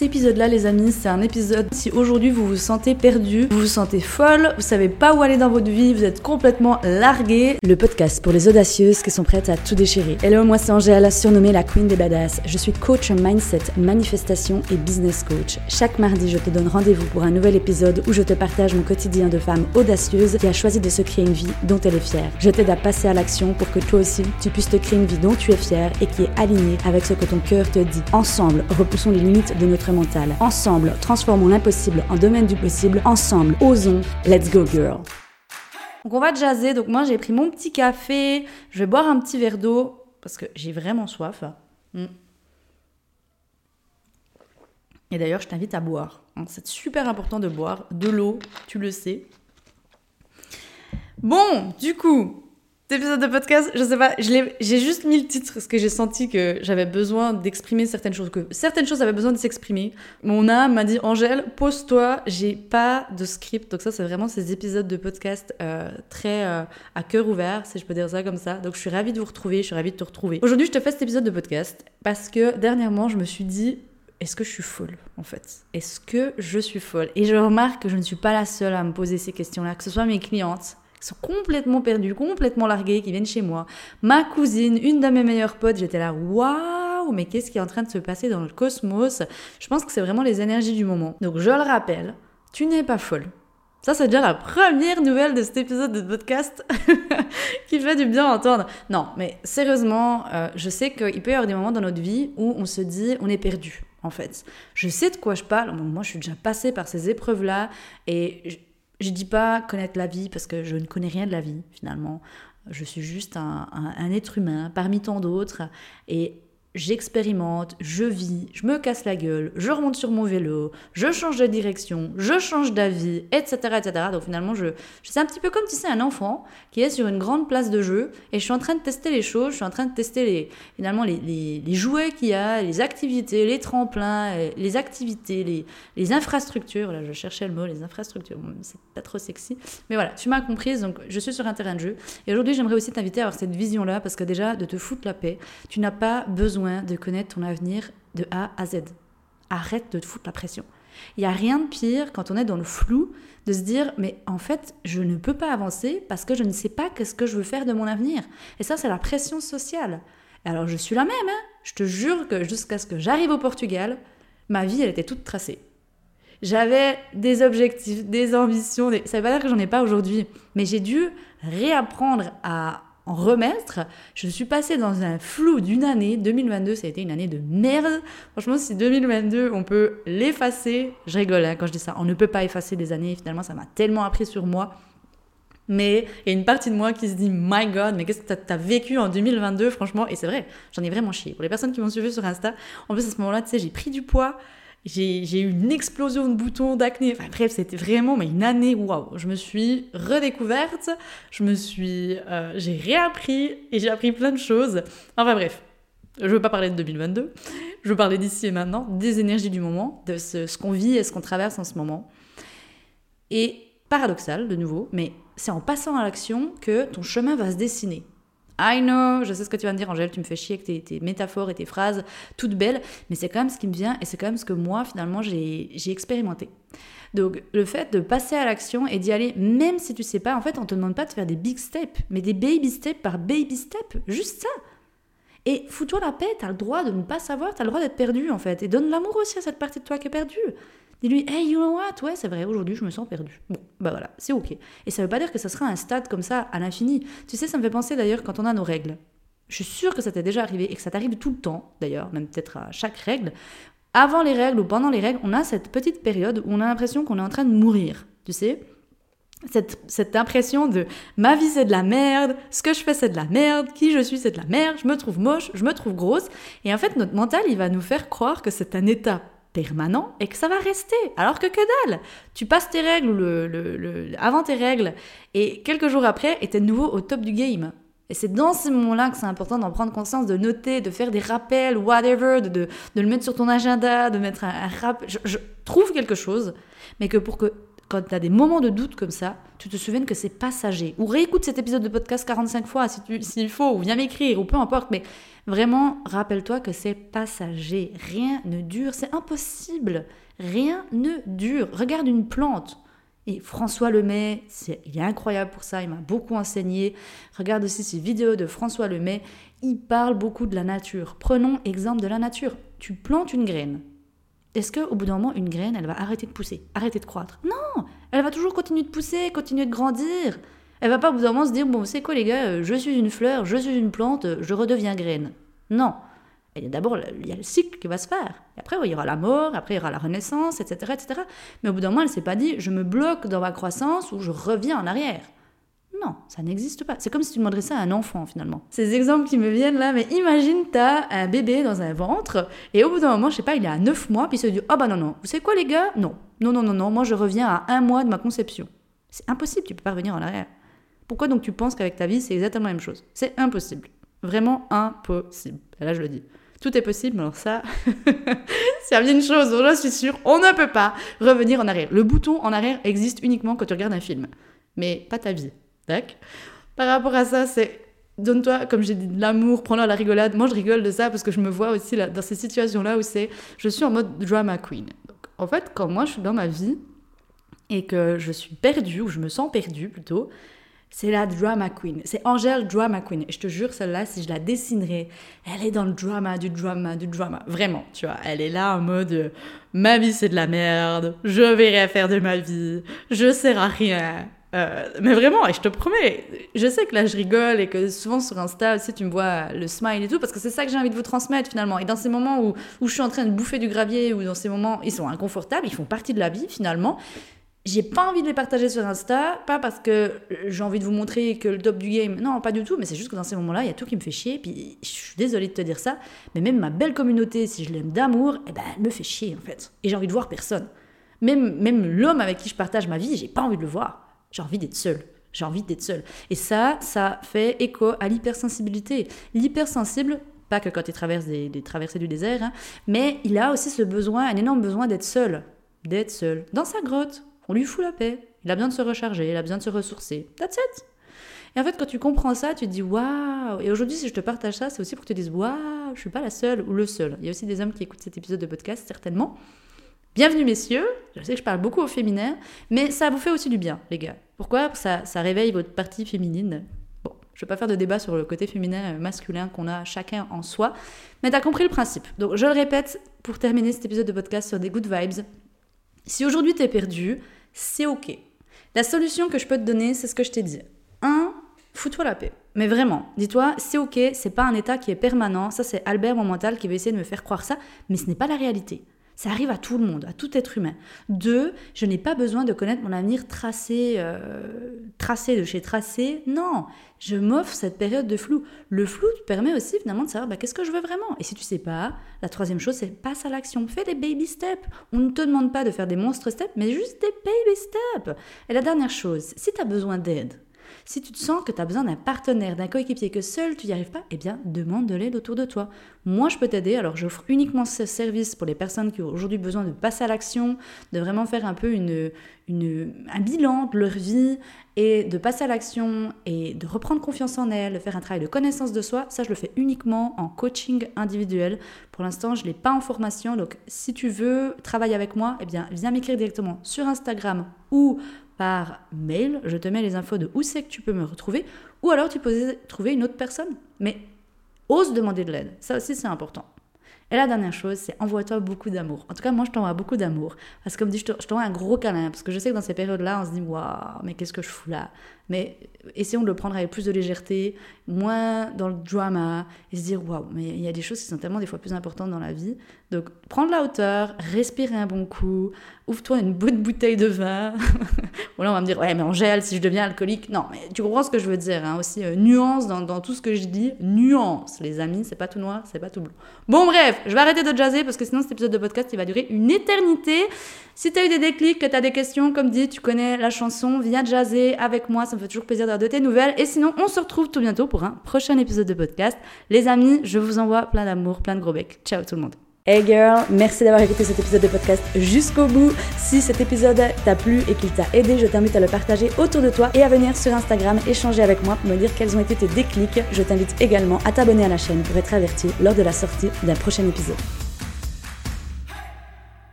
Cet épisode-là, les amis, c'est un épisode si aujourd'hui vous vous sentez perdu, vous vous sentez folle, vous savez pas où aller dans votre vie, vous êtes complètement largué. Le podcast pour les audacieuses qui sont prêtes à tout déchirer. Hello, moi c'est Angèle, surnommée la Queen des Badass. Je suis coach mindset, manifestation et business coach. Chaque mardi, je te donne rendez-vous pour un nouvel épisode où je te partage mon quotidien de femme audacieuse qui a choisi de se créer une vie dont elle est fière. Je t'aide à passer à l'action pour que toi aussi, tu puisses te créer une vie dont tu es fière et qui est alignée avec ce que ton cœur te dit. Ensemble, repoussons les limites de notre Ensemble, transformons l'impossible en domaine du possible. Ensemble, osons. Let's go, girl. Donc on va jaser. Donc moi j'ai pris mon petit café. Je vais boire un petit verre d'eau parce que j'ai vraiment soif. Mm. Et d'ailleurs, je t'invite à boire. Hein, c'est super important de boire de l'eau, tu le sais. Bon, du coup, épisode de podcast, je sais pas, j'ai juste mis le titre parce que j'ai senti que j'avais besoin d'exprimer certaines choses, que certaines choses avaient besoin de s'exprimer. Mon âme m'a dit Angèle, pose-toi, j'ai pas de script, donc ça c'est vraiment ces épisodes de podcast euh, très euh, à cœur ouvert, si je peux dire ça comme ça. Donc je suis ravie de vous retrouver, je suis ravie de te retrouver. Aujourd'hui je te fais cet épisode de podcast parce que dernièrement je me suis dit est-ce que je suis folle en fait? Est-ce que je suis folle? Et je remarque que je ne suis pas la seule à me poser ces questions-là, que ce soit mes clientes, sont complètement perdus, complètement largués, qui viennent chez moi. Ma cousine, une de mes meilleures potes, j'étais là, waouh, mais qu'est-ce qui est en train de se passer dans le cosmos? Je pense que c'est vraiment les énergies du moment. Donc je le rappelle, tu n'es pas folle. Ça, c'est déjà la première nouvelle de cet épisode de podcast qui fait du bien à entendre. Non, mais sérieusement, euh, je sais qu'il peut y avoir des moments dans notre vie où on se dit on est perdu, en fait. Je sais de quoi je parle. Moi, je suis déjà passée par ces épreuves-là et je dis pas connaître la vie parce que je ne connais rien de la vie finalement. Je suis juste un, un être humain parmi tant d'autres et j'expérimente, je vis, je me casse la gueule, je remonte sur mon vélo, je change de direction, je change d'avis, etc., etc. Donc finalement, je, je c'est un petit peu comme si c'est un enfant qui est sur une grande place de jeu et je suis en train de tester les choses, je suis en train de tester les, finalement les, jouets qu'il y a, les activités, les tremplins, les activités, les, infrastructures. Là, je cherchais le mot, les infrastructures. c'est pas trop sexy, mais voilà, tu m'as comprise. Donc je suis sur un terrain de jeu et aujourd'hui, j'aimerais aussi t'inviter à avoir cette vision-là parce que déjà, de te foutre la paix, tu n'as pas besoin de connaître ton avenir de A à Z. Arrête de te foutre la pression. Il n'y a rien de pire quand on est dans le flou de se dire mais en fait je ne peux pas avancer parce que je ne sais pas qu'est-ce que je veux faire de mon avenir. Et ça c'est la pression sociale. Alors je suis la même, hein je te jure que jusqu'à ce que j'arrive au Portugal, ma vie elle était toute tracée. J'avais des objectifs, des ambitions, ça veut pas dire que j'en ai pas aujourd'hui, mais j'ai dû réapprendre à en remettre. Je suis passée dans un flou d'une année. 2022, ça a été une année de merde. Franchement, si 2022, on peut l'effacer, je rigole hein, quand je dis ça. On ne peut pas effacer des années. Finalement, ça m'a tellement appris sur moi. Mais il y a une partie de moi qui se dit, my God, mais qu'est-ce que tu as, vécu en 2022, franchement? Et c'est vrai, j'en ai vraiment chié. Pour les personnes qui m'ont suivi sur Insta, en plus à ce moment-là, tu sais, j'ai pris du poids j'ai eu une explosion de boutons d'acné. Enfin bref, c'était vraiment mais une année waouh. Je me suis redécouverte, je me suis, euh, j'ai réappris et j'ai appris plein de choses. Enfin bref, je veux pas parler de 2022. Je veux parler d'ici et maintenant, des énergies du moment, de ce, ce qu'on vit et ce qu'on traverse en ce moment. Et paradoxal de nouveau, mais c'est en passant à l'action que ton chemin va se dessiner. I know, je sais ce que tu vas me dire, Angèle, tu me fais chier avec tes, métaphores et tes phrases toutes belles, mais c'est quand même ce qui me vient et c'est quand même ce que moi, finalement, j'ai expérimenté. Donc, le fait de passer à l'action et d'y aller, même si tu sais pas, en fait, on te demande pas de faire des big steps, mais des baby steps par baby step, juste ça. Et fous-toi la paix, t'as le droit de ne pas savoir, t'as le droit d'être perdu, en fait. Et donne l'amour aussi à cette partie de toi qui est perdue. Dis-lui, hey, you know what? Ouais, c'est vrai, aujourd'hui, je me sens perdu. Bon, bah voilà, c'est ok. Et ça veut pas dire que ça sera un stade comme ça à l'infini. Tu sais, ça me fait penser d'ailleurs quand on a nos règles. Je suis sûre que ça t'est déjà arrivé et que ça t'arrive tout le temps, d'ailleurs, même peut-être à chaque règle. Avant les règles ou pendant les règles, on a cette petite période où on a l'impression qu'on est en train de mourir. Tu sais? Cette, cette, impression de ma vie c'est de la merde, ce que je fais c'est de la merde, qui je suis c'est de la merde, je me trouve moche, je me trouve grosse. Et en fait, notre mental, il va nous faire croire que c'est un état permanent et que ça va rester. Alors que que dalle Tu passes tes règles le, le, avant tes règles et quelques jours après, et t'es de nouveau au top du game. Et c'est dans ces moments-là que c'est important d'en prendre conscience, de noter, de faire des rappels, whatever, de, de, de le mettre sur ton agenda, de mettre un, un rap. Je, je, trouve quelque chose, mais que pour que quand tu as des moments de doute comme ça, tu te souviens que c'est passager. Ou réécoute cet épisode de podcast 45 fois s'il si faut, ou viens m'écrire, ou peu importe, mais vraiment, rappelle-toi que c'est passager. Rien ne dure, c'est impossible. Rien ne dure. Regarde une plante. Et François Lemay, il est incroyable pour ça, il m'a beaucoup enseigné. Regarde aussi ces vidéos de François Lemay, il parle beaucoup de la nature. Prenons exemple de la nature. Tu plantes une graine, est-ce qu'au bout d'un moment, une graine, elle va arrêter de pousser, arrêter de croître? Non Elle va toujours continuer de pousser, continuer de grandir. Elle va pas au bout d'un moment se dire, bon, c'est quoi les gars, je suis une fleur, je suis une plante, je redeviens graine. Non. D'abord, il y a le cycle qui va se faire. Après, il y aura la mort, après, il y aura la renaissance, etc. etc. Mais au bout d'un moment, elle s'est pas dit, je me bloque dans ma croissance ou je reviens en arrière. Non, ça n'existe pas. C'est comme si tu demanderais ça à un enfant finalement. Ces exemples qui me viennent là, mais imagine t'as un bébé dans un ventre et au bout d'un moment, je sais pas, il est à 9 mois, puis il se dit Oh bah non, non, vous savez quoi les gars? Non, non, non, non, non, moi je reviens à un mois de ma conception. C'est impossible, tu peux pas revenir en arrière. Pourquoi donc tu penses qu'avec ta vie c'est exactement la même chose? C'est impossible. Vraiment impossible. Et là je le dis. Tout est possible, alors ça, c'est bien une chose, je suis sûre, on ne peut pas revenir en arrière. Le bouton en arrière existe uniquement quand tu regardes un film, mais pas ta vie. Par rapport à ça, c'est donne-toi, comme j'ai dit, de l'amour, prends-le à la rigolade. Moi, je rigole de ça parce que je me vois aussi là, dans ces situations-là où c'est, je suis en mode drama queen. Donc, en fait, quand moi, je suis dans ma vie et que je suis perdue, ou je me sens perdue plutôt, c'est la drama queen. C'est Angèle drama queen. Et je te jure, celle-là, si je la dessinerais, elle est dans le drama, du drama, du drama. Vraiment, tu vois. Elle est là en mode ma vie c'est de la merde, je vais rien faire de ma vie, je sers à rien, euh, mais vraiment, et je te promets, je sais que là je rigole et que souvent sur Insta aussi tu me vois le smile et tout, parce que c'est ça que j'ai envie de vous transmettre finalement. Et dans ces moments où, où je suis en train de bouffer du gravier, ou dans ces moments, ils sont inconfortables, ils font partie de la vie finalement. J'ai pas envie de les partager sur Insta, pas parce que j'ai envie de vous montrer que le top du game, non, pas du tout, mais c'est juste que dans ces moments-là, il y a tout qui me fait chier, puis je suis désolée de te dire ça, mais même ma belle communauté, si je l'aime d'amour, eh ben, elle me fait chier en fait. Et j'ai envie de voir personne. Même, même l'homme avec qui je partage ma vie, j'ai pas envie de le voir. J'ai envie d'être seule. J'ai envie d'être seule. Et ça, ça fait écho à l'hypersensibilité. L'hypersensible, pas que quand il traverse des, traversées du désert, hein, mais il a aussi ce besoin, un énorme besoin d'être seul. D'être seul. Dans sa grotte. On lui fout la paix. Il a besoin de se recharger, il a besoin de se ressourcer. That's it. Et en fait, quand tu comprends ça, tu te dis waouh. Et aujourd'hui, si je te partage ça, c'est aussi pour que tu te dises waouh, je suis pas la seule ou le seul. Il y a aussi des hommes qui écoutent cet épisode de podcast, certainement. Bienvenue messieurs, je sais que je parle beaucoup au féminin, mais ça vous fait aussi du bien les gars. Pourquoi? Ça, ça réveille votre partie féminine. Bon, je ne vais pas faire de débat sur le côté féminin euh, masculin qu'on a chacun en soi, mais tu as compris le principe. Donc je le répète pour terminer cet épisode de podcast sur des good vibes. Si aujourd'hui tu es perdu, c'est ok. La solution que je peux te donner, c'est ce que je t'ai dit. 1. Fous-toi la paix. Mais vraiment, dis-toi, c'est ok, c'est pas un état qui est permanent. Ça, c'est Albert, mon mental, qui va essayer de me faire croire ça, mais ce n'est pas la réalité. Ça arrive à tout le monde, à tout être humain. Deux, je n'ai pas besoin de connaître mon avenir tracé, euh, tracé de chez tracé. Non, je m'offre cette période de flou. Le flou te permet aussi finalement de savoir bah, qu'est-ce que je veux vraiment? Et si tu sais pas, la troisième chose, c'est passe à l'action. Fais des baby steps. On ne te demande pas de faire des monstres steps, mais juste des baby steps. Et la dernière chose, si tu as besoin d'aide, si tu te sens que tu as besoin d'un partenaire, d'un coéquipier, que seul tu n'y arrives pas, eh bien, demande de l'aide autour de toi. Moi, je peux t'aider. Alors, j'offre uniquement ce service pour les personnes qui ont aujourd'hui besoin de passer à l'action, de vraiment faire un peu une, un bilan de leur vie et de passer à l'action et de reprendre confiance en elles, de faire un travail de connaissance de soi. Ça, je le fais uniquement en coaching individuel. Pour l'instant, je ne l'ai pas en formation. Donc, si tu veux travailler avec moi, eh bien, viens m'écrire directement sur Instagram ou par mail, je te mets les infos de où c'est que tu peux me retrouver, ou alors tu peux trouver une autre personne. Mais ose demander de l'aide, ça aussi c'est important. Et la dernière chose, c'est envoie-toi beaucoup d'amour. En tout cas, moi, je t'envoie beaucoup d'amour. Parce que, comme dit, je t'envoie un gros câlin. Parce que je sais que dans ces périodes-là, on se dit, waouh, mais qu'est-ce que je fous là? Mais essayons de le prendre avec plus de légèreté, moins dans le drama, et se dire, waouh, mais il y a des choses qui sont tellement des fois plus importantes dans la vie. Donc, prends de la hauteur, respire un bon coup, ouvre-toi une bonne bouteille de vin. bon, là, on va me dire, ouais, mais Angèle, si je deviens alcoolique. Non, mais tu comprends ce que je veux dire. Hein, aussi, euh, nuance dans, dans, tout ce que je dis. Nuance, les amis, c'est pas tout noir, c'est pas tout blanc. Bon, bref, je vais arrêter de jaser parce que sinon, cet épisode de podcast, il va durer une éternité. Si tu as eu des déclics, que tu as des questions, comme dit, tu connais la chanson, viens jaser avec moi. Ça me fait toujours plaisir d'avoir de tes nouvelles. Et sinon, on se retrouve tout bientôt pour un prochain épisode de podcast. Les amis, je vous envoie plein d'amour, plein de gros becs. Ciao tout le monde. Hey girl, merci d'avoir écouté cet épisode de podcast jusqu'au bout. Si cet épisode t'a plu et qu'il t'a aidé, je t'invite à le partager autour de toi et à venir sur Instagram échanger avec moi pour me dire quels ont été tes déclics. Je t'invite également à t'abonner à la chaîne pour être averti lors de la sortie d'un prochain épisode.